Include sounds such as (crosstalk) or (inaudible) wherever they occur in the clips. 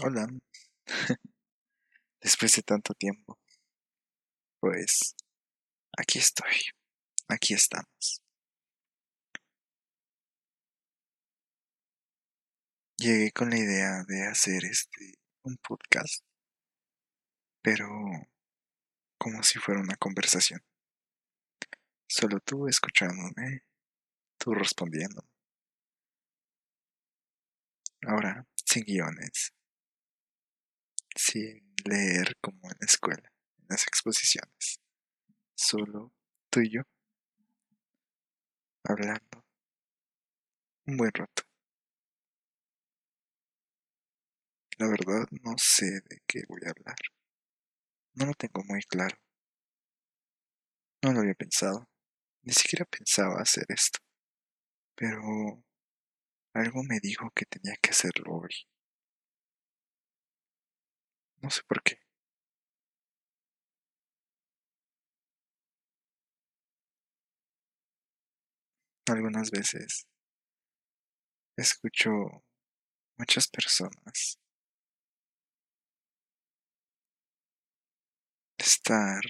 Hola, (laughs) después de tanto tiempo, pues aquí estoy, aquí estamos. Llegué con la idea de hacer este un podcast, pero como si fuera una conversación. Solo tú escuchándome, tú respondiendo. Ahora, sin guiones, sin leer como en la escuela, en las exposiciones. Solo tú y yo, hablando un buen rato. La verdad no sé de qué voy a hablar. No lo tengo muy claro. No lo había pensado. Ni siquiera pensaba hacer esto. Pero algo me dijo que tenía que hacerlo hoy. No sé por qué. Algunas veces escucho muchas personas estar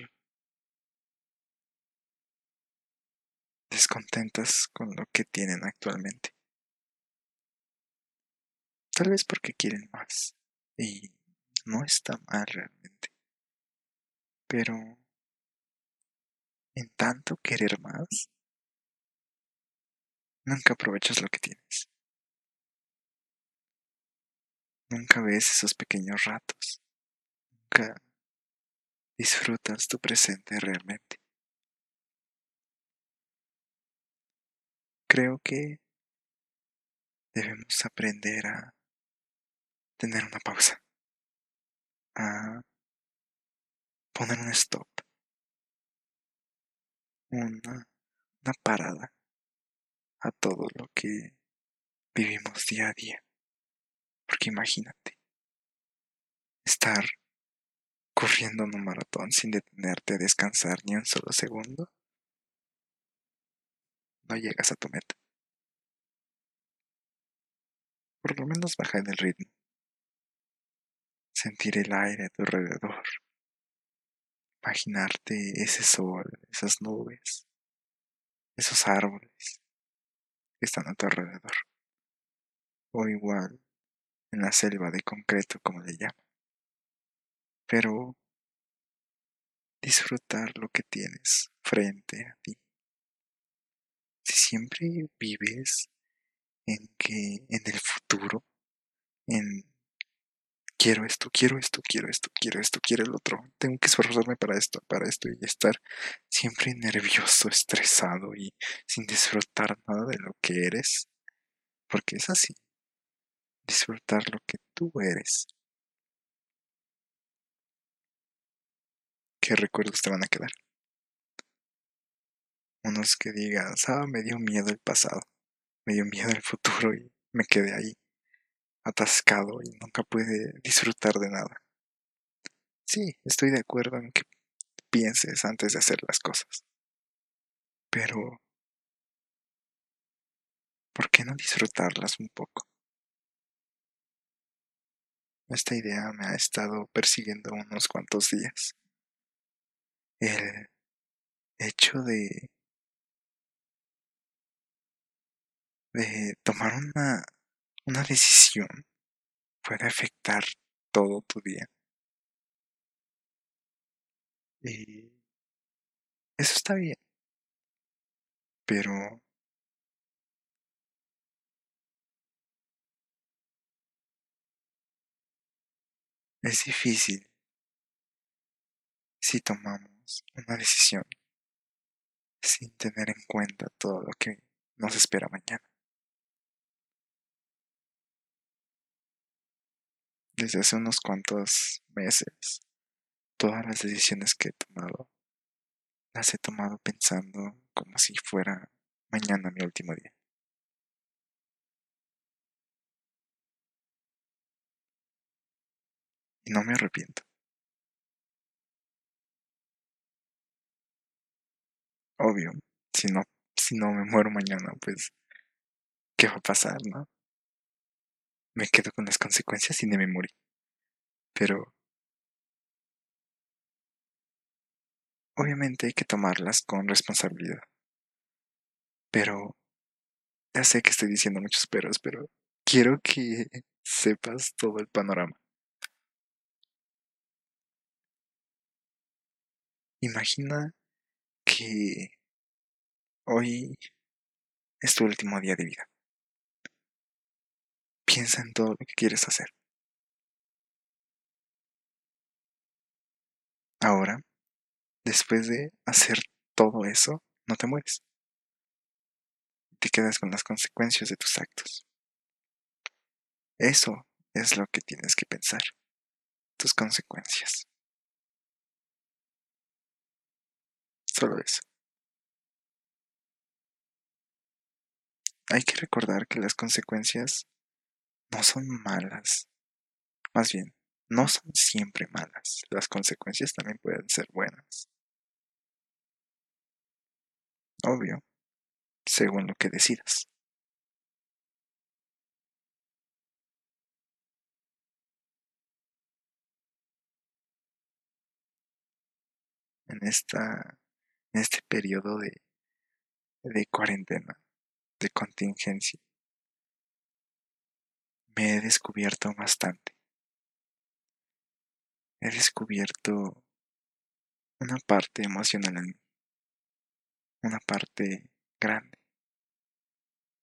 descontentas con lo que tienen actualmente. Tal vez porque quieren más. Y no está mal realmente. Pero en tanto querer más, nunca aprovechas lo que tienes. Nunca ves esos pequeños ratos. Nunca disfrutas tu presente realmente. Creo que debemos aprender a tener una pausa, a poner un stop, una, una parada a todo lo que vivimos día a día. Porque imagínate, estar corriendo en un maratón sin detenerte a descansar ni un solo segundo, no llegas a tu meta. Por lo menos baja en el ritmo. Sentir el aire a tu alrededor. Imaginarte ese sol, esas nubes, esos árboles que están a tu alrededor. O igual en la selva de concreto, como le llaman. Pero disfrutar lo que tienes frente a ti. Si siempre vives en que en el futuro, en quiero esto, quiero esto, quiero esto, quiero esto, quiero el otro, tengo que esforzarme para esto, para esto y estar siempre nervioso, estresado y sin disfrutar nada de lo que eres, porque es así, disfrutar lo que tú eres. ¿Qué recuerdos te van a quedar? Unos que digas, ah, me dio miedo el pasado, me dio miedo el futuro y me quedé ahí, atascado y nunca pude disfrutar de nada. Sí, estoy de acuerdo en que pienses antes de hacer las cosas. Pero, ¿por qué no disfrutarlas un poco? Esta idea me ha estado persiguiendo unos cuantos días. El hecho de de tomar una, una decisión puede afectar todo tu día. Y eso está bien. Pero es difícil si tomamos una decisión sin tener en cuenta todo lo que nos espera mañana. Desde hace unos cuantos meses, todas las decisiones que he tomado, las he tomado pensando como si fuera mañana mi último día. Y no me arrepiento. Obvio, si no, si no me muero mañana, pues, ¿qué va a pasar, no? Me quedo con las consecuencias y no me morí. Pero obviamente hay que tomarlas con responsabilidad. Pero ya sé que estoy diciendo muchos peros, pero quiero que sepas todo el panorama. Imagina que hoy es tu último día de vida. Piensa en todo lo que quieres hacer. Ahora, después de hacer todo eso, no te mueres. Te quedas con las consecuencias de tus actos. Eso es lo que tienes que pensar. Tus consecuencias. Solo eso. Hay que recordar que las consecuencias no son malas. Más bien, no son siempre malas. Las consecuencias también pueden ser buenas. Obvio, según lo que decidas. En esta en este periodo de, de cuarentena, de contingencia, me he descubierto bastante. He descubierto una parte emocional en mí, una parte grande,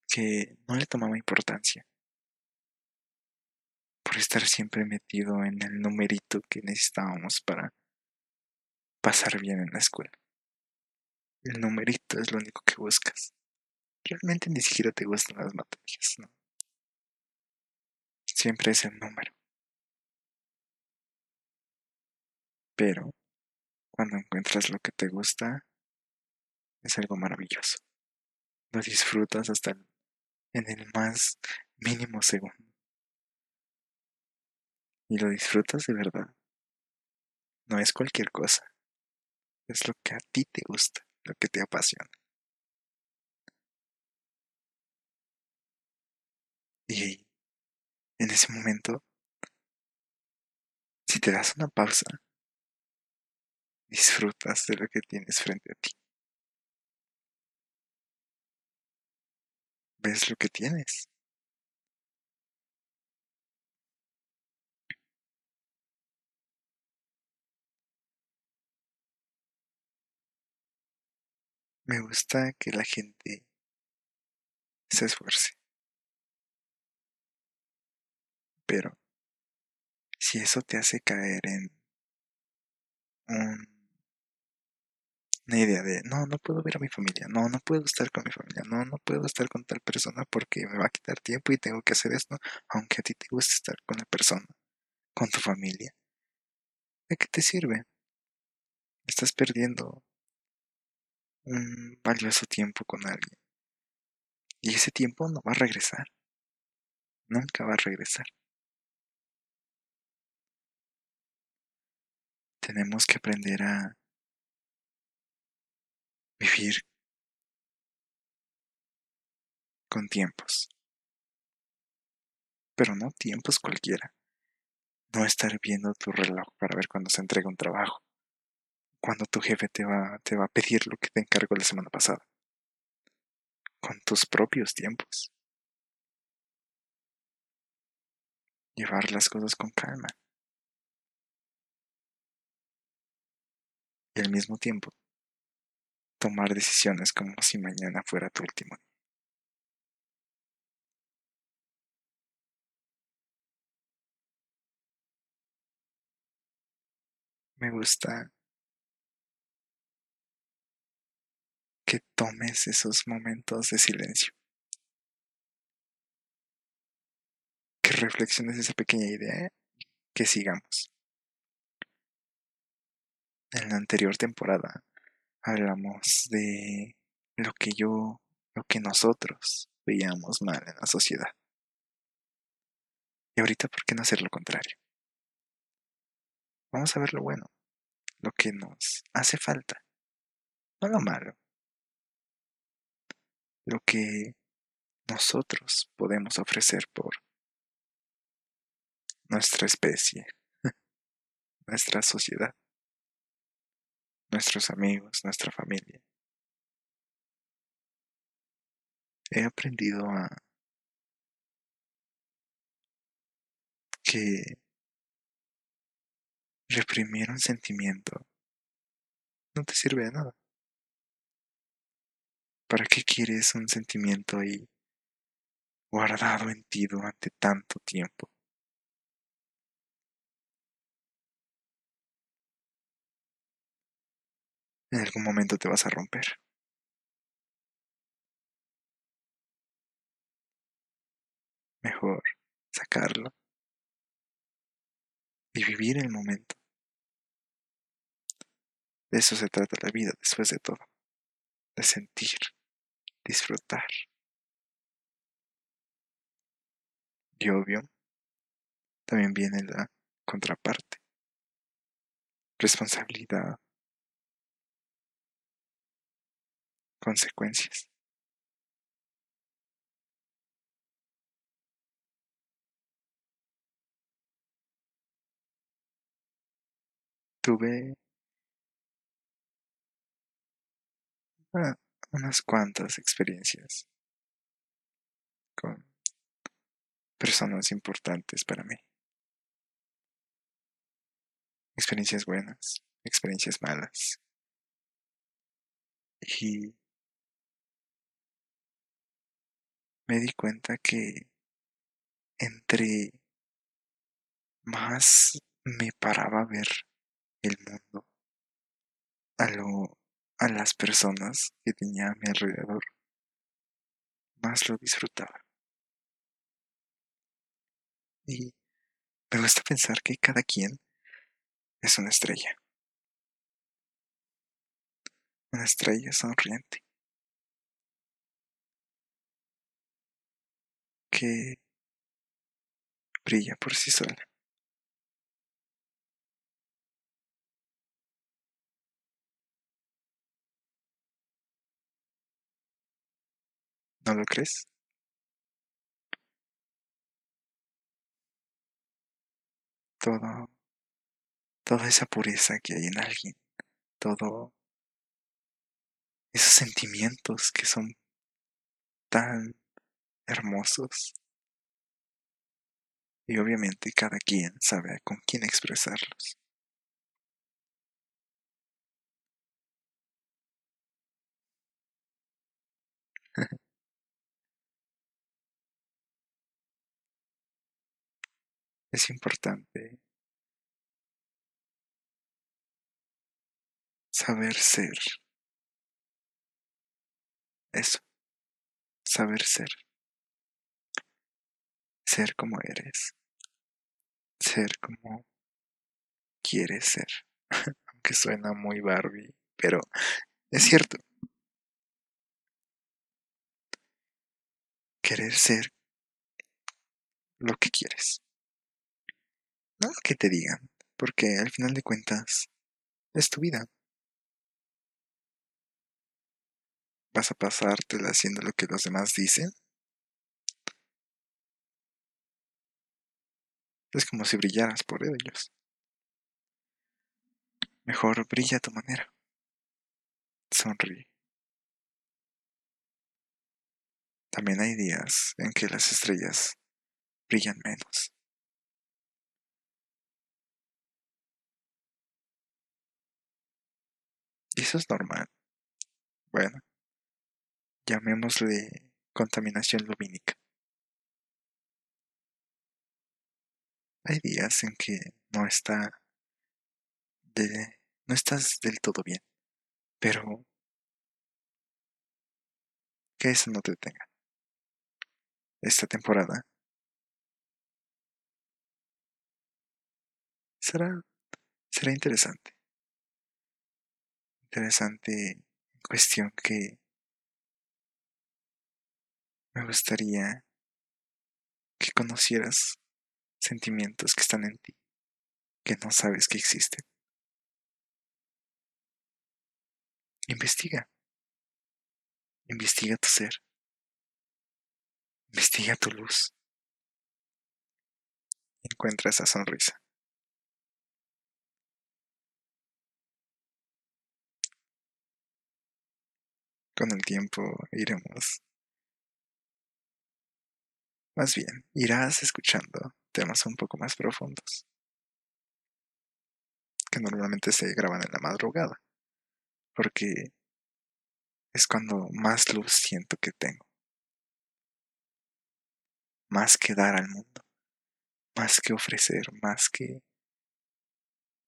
que no le tomaba importancia por estar siempre metido en el numerito que necesitábamos para pasar bien en la escuela. El numerito es lo único que buscas. Realmente ni siquiera te gustan las materias, ¿no? Siempre es el número. Pero cuando encuentras lo que te gusta, es algo maravilloso. Lo disfrutas hasta en el más mínimo segundo. Y lo disfrutas de verdad. No es cualquier cosa. Es lo que a ti te gusta lo que te apasiona. Y en ese momento, si te das una pausa, disfrutas de lo que tienes frente a ti. Ves lo que tienes. Me gusta que la gente se esfuerce. Pero si eso te hace caer en una idea de, no, no puedo ver a mi familia, no, no puedo estar con mi familia, no, no puedo estar con tal persona porque me va a quitar tiempo y tengo que hacer esto, aunque a ti te guste estar con la persona, con tu familia. ¿De qué te sirve? Estás perdiendo un valioso tiempo con alguien. Y ese tiempo no va a regresar. Nunca va a regresar. Tenemos que aprender a vivir con tiempos. Pero no tiempos cualquiera. No estar viendo tu reloj para ver cuándo se entrega un trabajo cuando tu jefe te va, te va a pedir lo que te encargó la semana pasada. Con tus propios tiempos. Llevar las cosas con calma. Y al mismo tiempo, tomar decisiones como si mañana fuera tu último día. Me gusta que tomes esos momentos de silencio. Que reflexiones esa pequeña idea que sigamos. En la anterior temporada hablamos de lo que yo, lo que nosotros veíamos mal en la sociedad. Y ahorita, ¿por qué no hacer lo contrario? Vamos a ver lo bueno, lo que nos hace falta, no lo malo lo que nosotros podemos ofrecer por nuestra especie. (laughs) nuestra sociedad, nuestros amigos, nuestra familia. He aprendido a que reprimir un sentimiento no te sirve de nada. ¿Para qué quieres un sentimiento ahí guardado en ti durante tanto tiempo? En algún momento te vas a romper. Mejor sacarlo y vivir el momento. De eso se trata la vida después de todo, de sentir, disfrutar. Y obvio, también viene la contraparte, responsabilidad, consecuencias. Tuve unas cuantas experiencias con personas importantes para mí. Experiencias buenas, experiencias malas. Y me di cuenta que entre más me paraba a ver el mundo, a, lo, a las personas que tenía a mi alrededor, más lo disfrutaba. Y me gusta pensar que cada quien es una estrella. Una estrella sonriente. Que brilla por sí sola. ¿No lo crees? Todo, toda esa pureza que hay en alguien, todo esos sentimientos que son tan hermosos. Y obviamente cada quien sabe con quién expresarlos. (laughs) es importante saber ser. Eso, saber ser. Ser como eres. Ser como quieres ser. (laughs) Aunque suena muy Barbie, pero es cierto. Querer ser lo que quieres. No que te digan, porque al final de cuentas es tu vida. ¿Vas a pasártela haciendo lo que los demás dicen? Es como si brillaras por ellos. Mejor brilla a tu manera. Sonríe. También hay días en que las estrellas brillan menos. Eso es normal. Bueno, llamémosle contaminación lumínica. Hay días en que no está de, no estás del todo bien, pero que eso no te detenga. Esta temporada será será interesante. Interesante cuestión que me gustaría que conocieras sentimientos que están en ti, que no sabes que existen. Investiga. Investiga tu ser. Investiga tu luz. Encuentra esa sonrisa. Con el tiempo iremos más bien, irás escuchando temas un poco más profundos, que normalmente se graban en la madrugada, porque es cuando más luz siento que tengo, más que dar al mundo, más que ofrecer, más que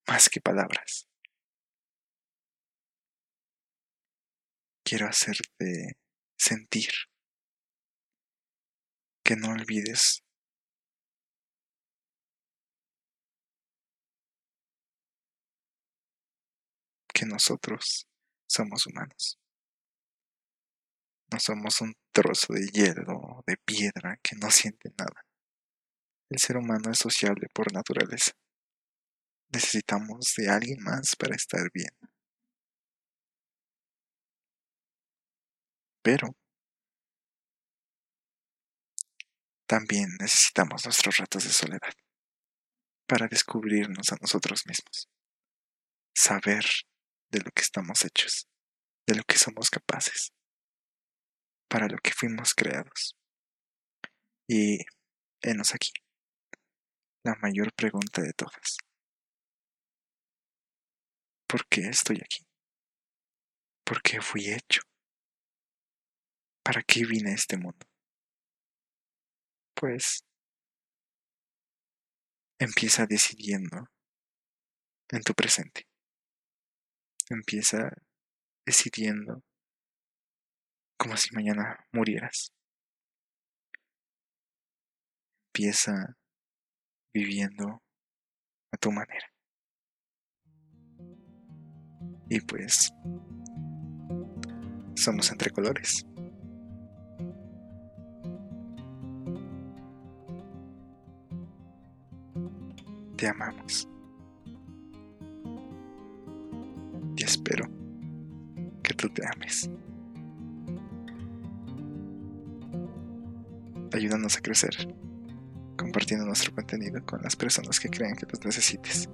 más que palabras. Quiero hacerte sentir que no olvides que nosotros somos humanos. No somos un trozo de hielo, de piedra que no siente nada. El ser humano es sociable por naturaleza. Necesitamos de alguien más para estar bien. Pero también necesitamos nuestros ratos de soledad para descubrirnos a nosotros mismos, saber de lo que estamos hechos, de lo que somos capaces, para lo que fuimos creados. Y enos aquí, la mayor pregunta de todas. ¿Por qué estoy aquí? ¿Por qué fui hecho? ¿Para qué vine a este mundo? Pues empieza decidiendo en tu presente. Empieza decidiendo como si mañana murieras. Empieza viviendo a tu manera. Y pues somos entre colores. Te amamos. Y espero que tú te ames. Ayúdanos a crecer compartiendo nuestro contenido con las personas que crean que los necesites.